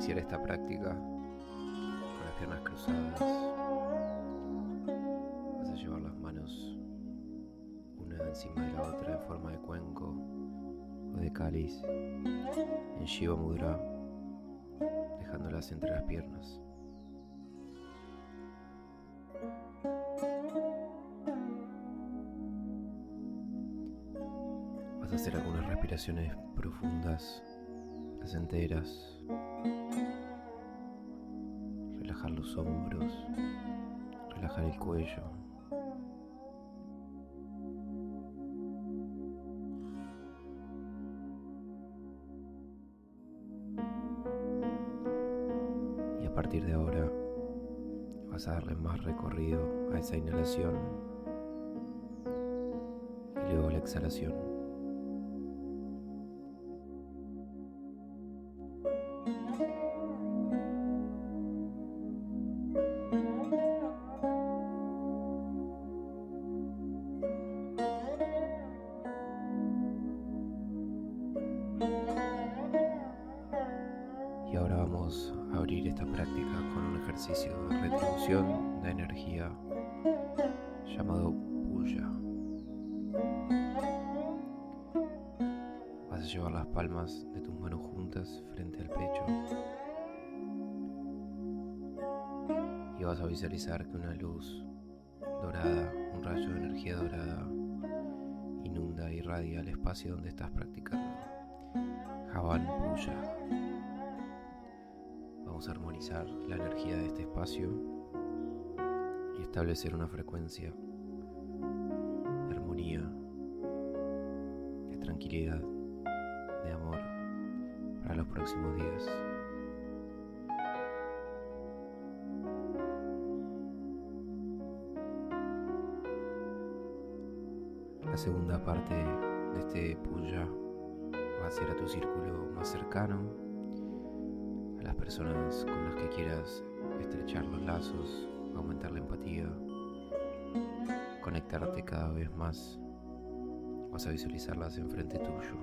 Iniciar esta práctica con las piernas cruzadas. Vas a llevar las manos una encima de la otra en forma de cuenco o de cáliz en Shiva Mudra, dejándolas entre las piernas. Vas a hacer algunas respiraciones profundas placenteras. Relajar los hombros, relajar el cuello. Y a partir de ahora vas a darle más recorrido a esa inhalación y luego la exhalación. Energía dorada, inunda y irradia el espacio donde estás practicando. Havan Puya. Vamos a armonizar la energía de este espacio y establecer una frecuencia de armonía, de tranquilidad, de amor para los próximos días. Segunda parte de este puya va a ser a tu círculo más cercano, a las personas con las que quieras estrechar los lazos, aumentar la empatía, conectarte cada vez más. Vas a visualizarlas enfrente tuyo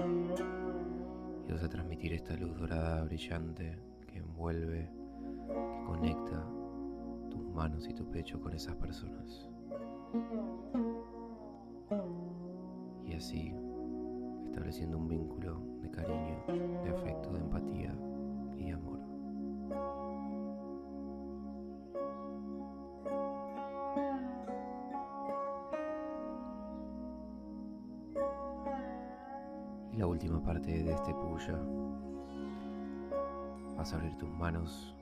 y vas a transmitir esta luz dorada brillante que envuelve, que conecta tus manos y tu pecho con esas personas. Y así estableciendo un vínculo de cariño, de afecto, de empatía y amor. Y la última parte de este puya, vas a abrir tus manos,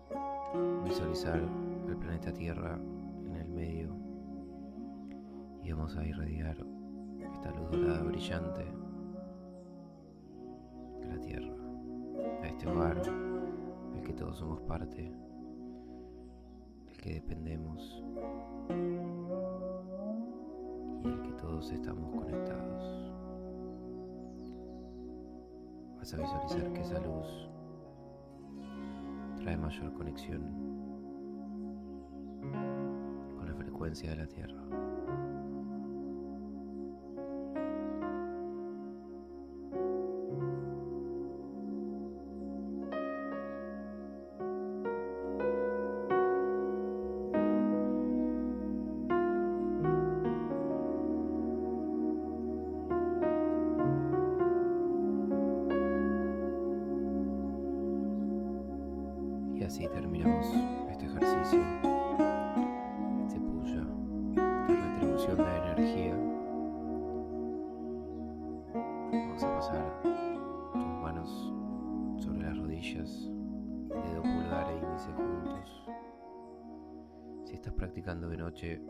visualizar el planeta Tierra en el medio y vamos a irradiar dorada brillante de la Tierra, a este hogar del que todos somos parte, del que dependemos y del que todos estamos conectados. Vas a visualizar que esa luz trae mayor conexión con la frecuencia de la Tierra. Y así terminamos este ejercicio, este puya, de retribución de energía. Vamos a pasar tus manos sobre las rodillas, dedo pulgar e índice juntos. Si estás practicando de noche,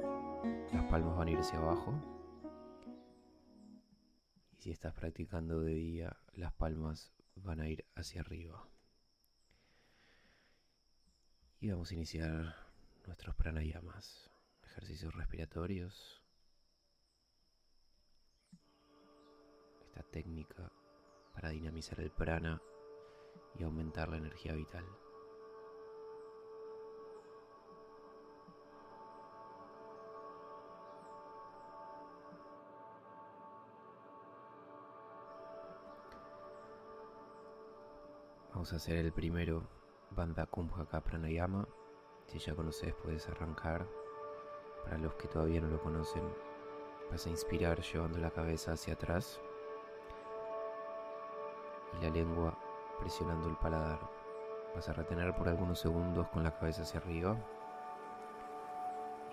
las palmas van a ir hacia abajo. Y si estás practicando de día, las palmas van a ir hacia arriba. Y vamos a iniciar nuestros pranayamas, ejercicios respiratorios. Esta técnica para dinamizar el prana y aumentar la energía vital. Vamos a hacer el primero Bandha Kumbhaka Pranayama. Si ya conoces puedes arrancar. Para los que todavía no lo conocen, vas a inspirar llevando la cabeza hacia atrás y la lengua presionando el paladar. Vas a retener por algunos segundos con la cabeza hacia arriba.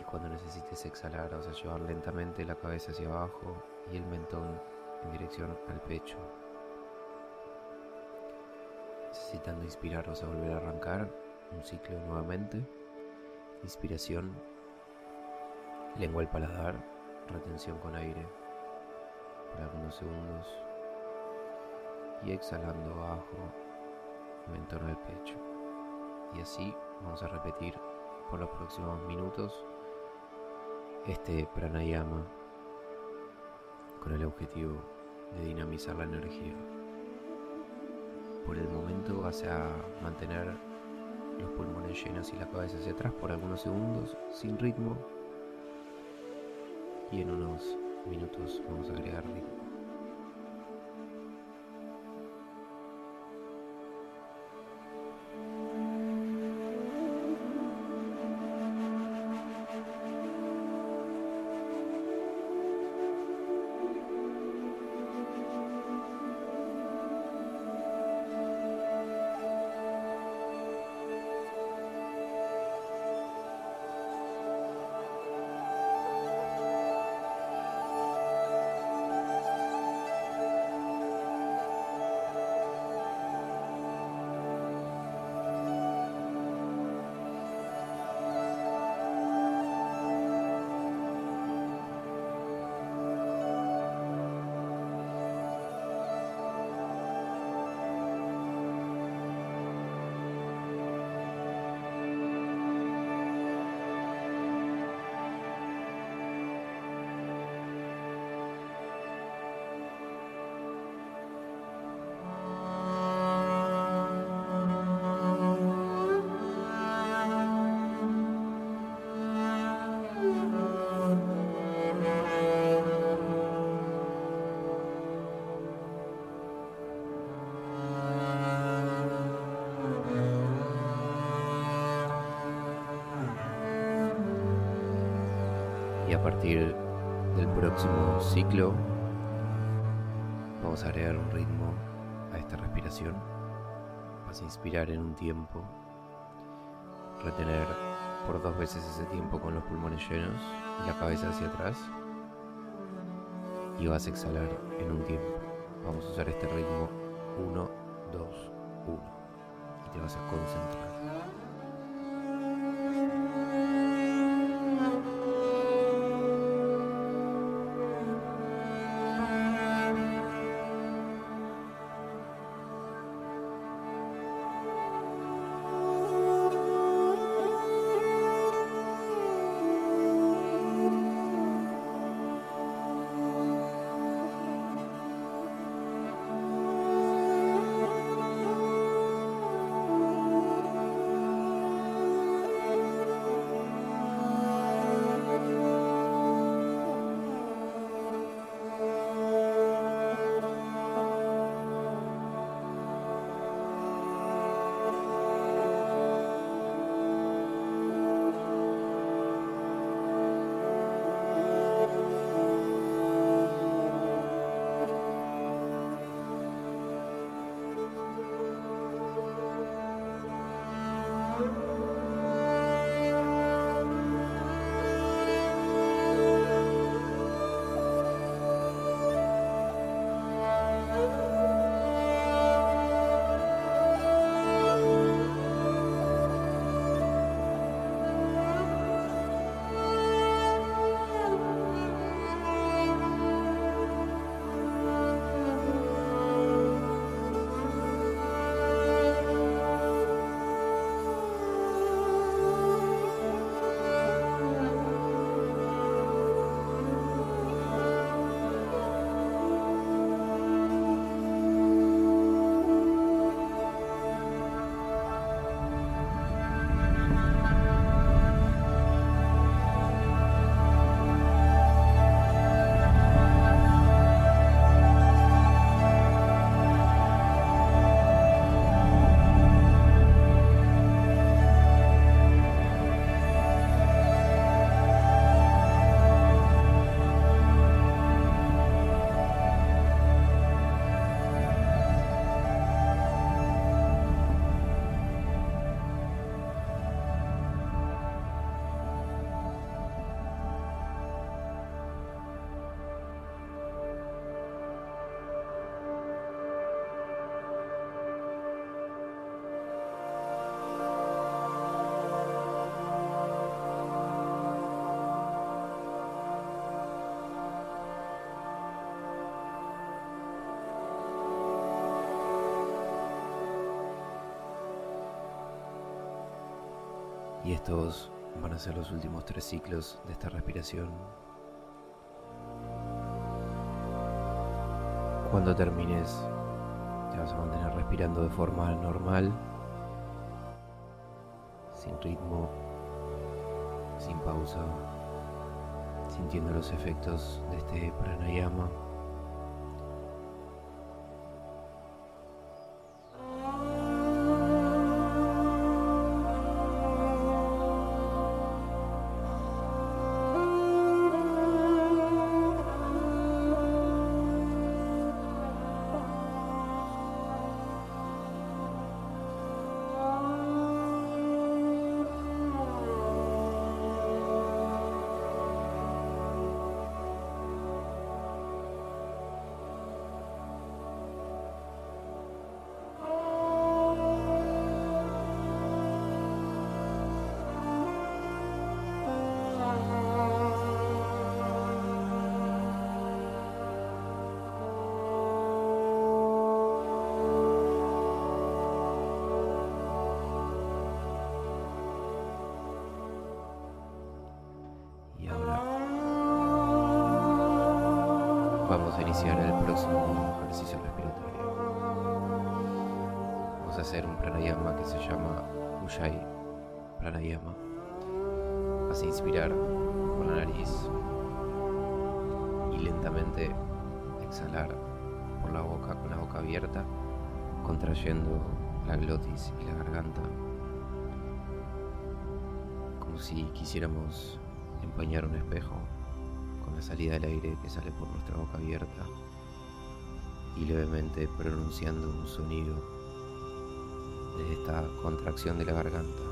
Y cuando necesites exhalar vas a llevar lentamente la cabeza hacia abajo y el mentón en dirección al pecho. Necesitando inspirar, vas a volver a arrancar un ciclo nuevamente. Inspiración, lengua al paladar, retención con aire por algunos segundos y exhalando abajo, mentón al pecho. Y así vamos a repetir por los próximos minutos este pranayama con el objetivo de dinamizar la energía. Por el momento vas a mantener los pulmones llenos y la cabeza hacia atrás por algunos segundos sin ritmo y en unos minutos vamos a agregar ritmo. Partir del próximo ciclo vamos a agregar un ritmo a esta respiración. Vas a inspirar en un tiempo, retener por dos veces ese tiempo con los pulmones llenos y la cabeza hacia atrás y vas a exhalar en un tiempo. Vamos a usar este ritmo 1, 2, 1 y te vas a concentrar. Estos van a ser los últimos tres ciclos de esta respiración. Cuando termines, te vas a mantener respirando de forma normal, sin ritmo, sin pausa, sintiendo los efectos de este pranayama. Iniciar el próximo ejercicio respiratorio. Vamos a hacer un pranayama que se llama Ujjayi Pranayama. Vas a inspirar por la nariz y lentamente exhalar por la boca con la boca abierta, contrayendo la glotis y la garganta, como si quisiéramos empañar un espejo salida del aire que sale por nuestra boca abierta y levemente pronunciando un sonido de esta contracción de la garganta.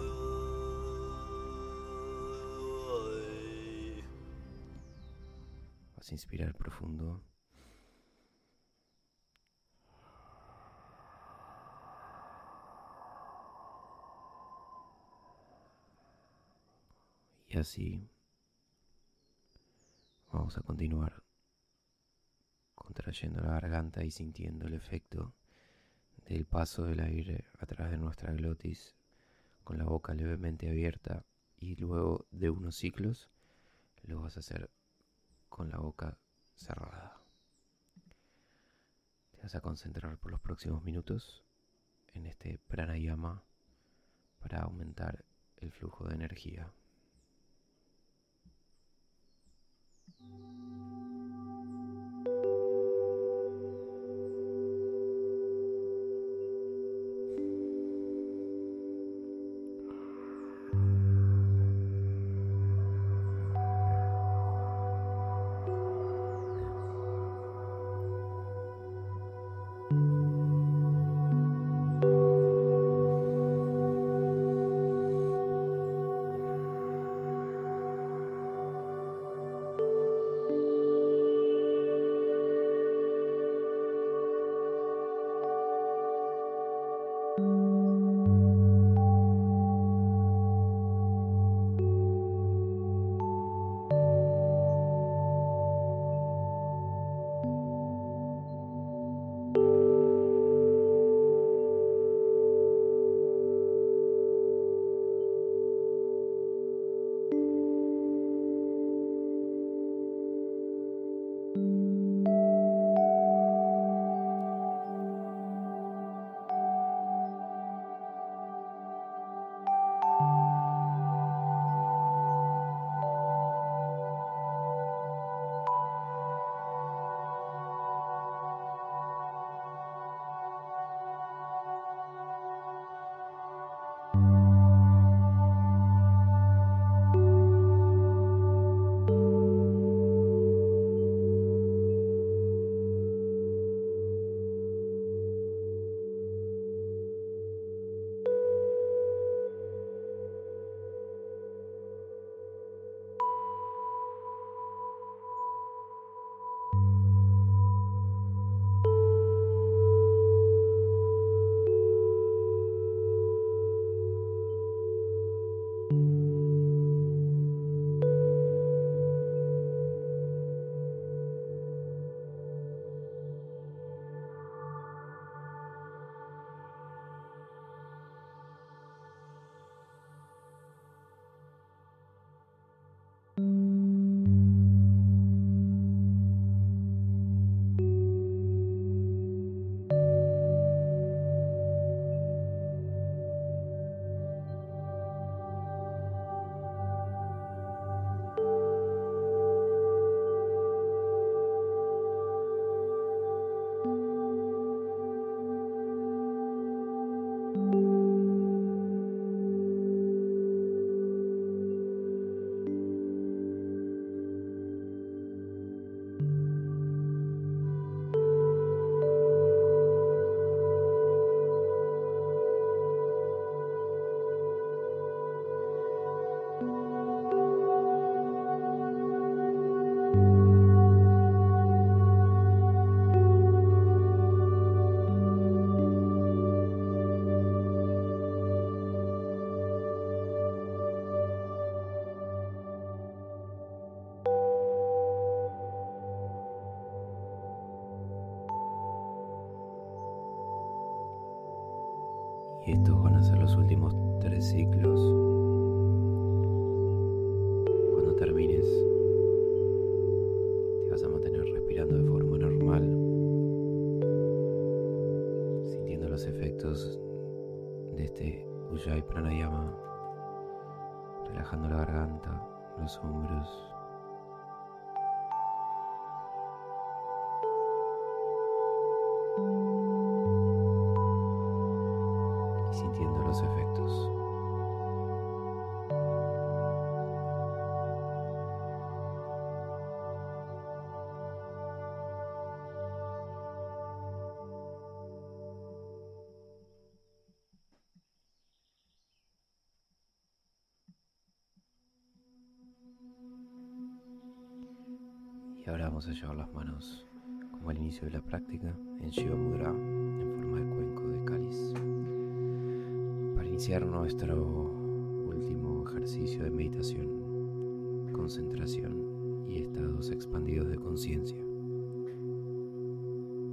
Vas a inspirar profundo. Y así Vamos a continuar contrayendo la garganta y sintiendo el efecto del paso del aire a través de nuestra glotis con la boca levemente abierta y luego de unos ciclos lo vas a hacer con la boca cerrada. Te vas a concentrar por los próximos minutos en este pranayama para aumentar el flujo de energía. Estos van a ser los últimos tres ciclos. Cuando termines, te vas a mantener respirando de forma normal, sintiendo los efectos de este Ujjayi Pranayama, relajando la garganta, los hombros. Y ahora vamos a llevar las manos como al inicio de la práctica en Shiva Mudra en forma de cuenco de cáliz iniciar nuestro último ejercicio de meditación, concentración y estados expandidos de conciencia.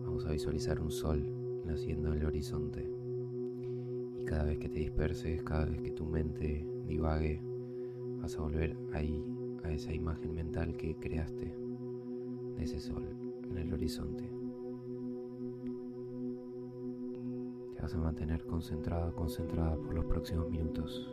Vamos a visualizar un sol naciendo en el horizonte y cada vez que te disperses, cada vez que tu mente divague, vas a volver ahí a esa imagen mental que creaste de ese sol en el horizonte. vas a mantener concentrado, concentrada por los próximos minutos.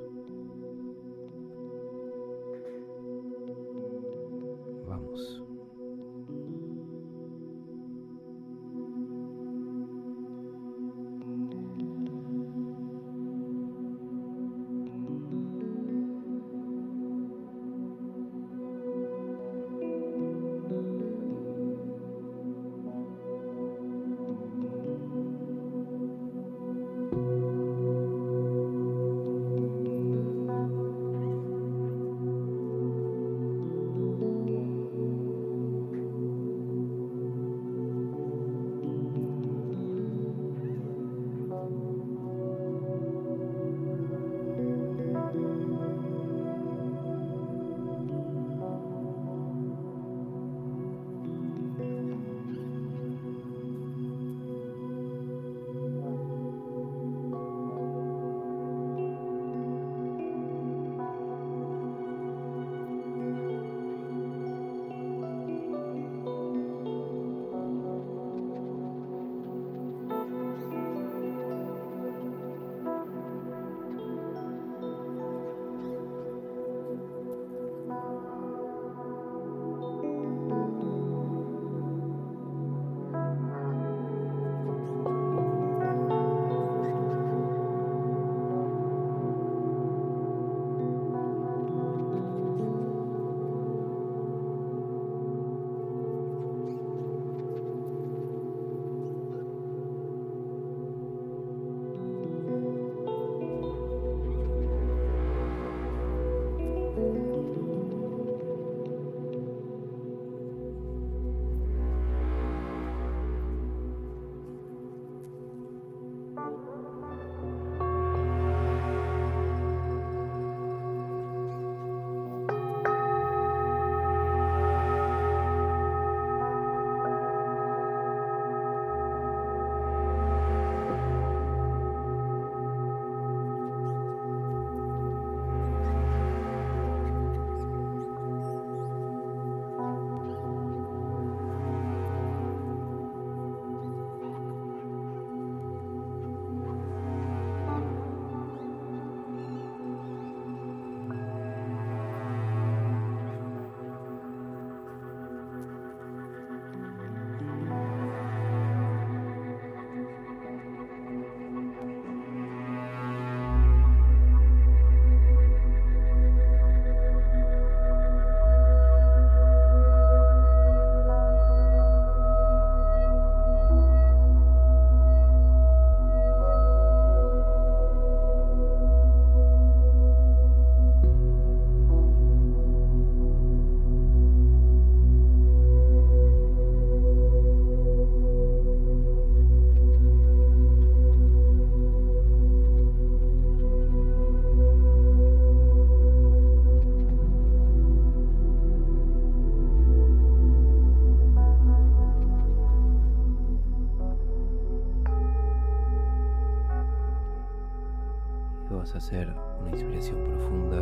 Hacer una inspiración profunda,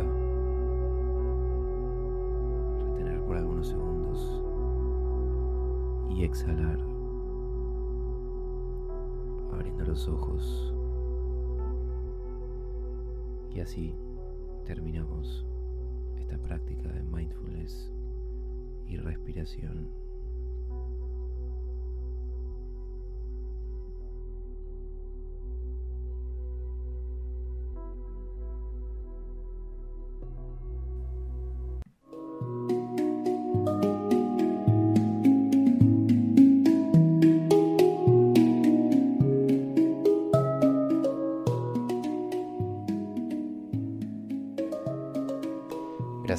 retener por algunos segundos y exhalar, abriendo los ojos. Y así terminamos esta práctica de mindfulness y respiración.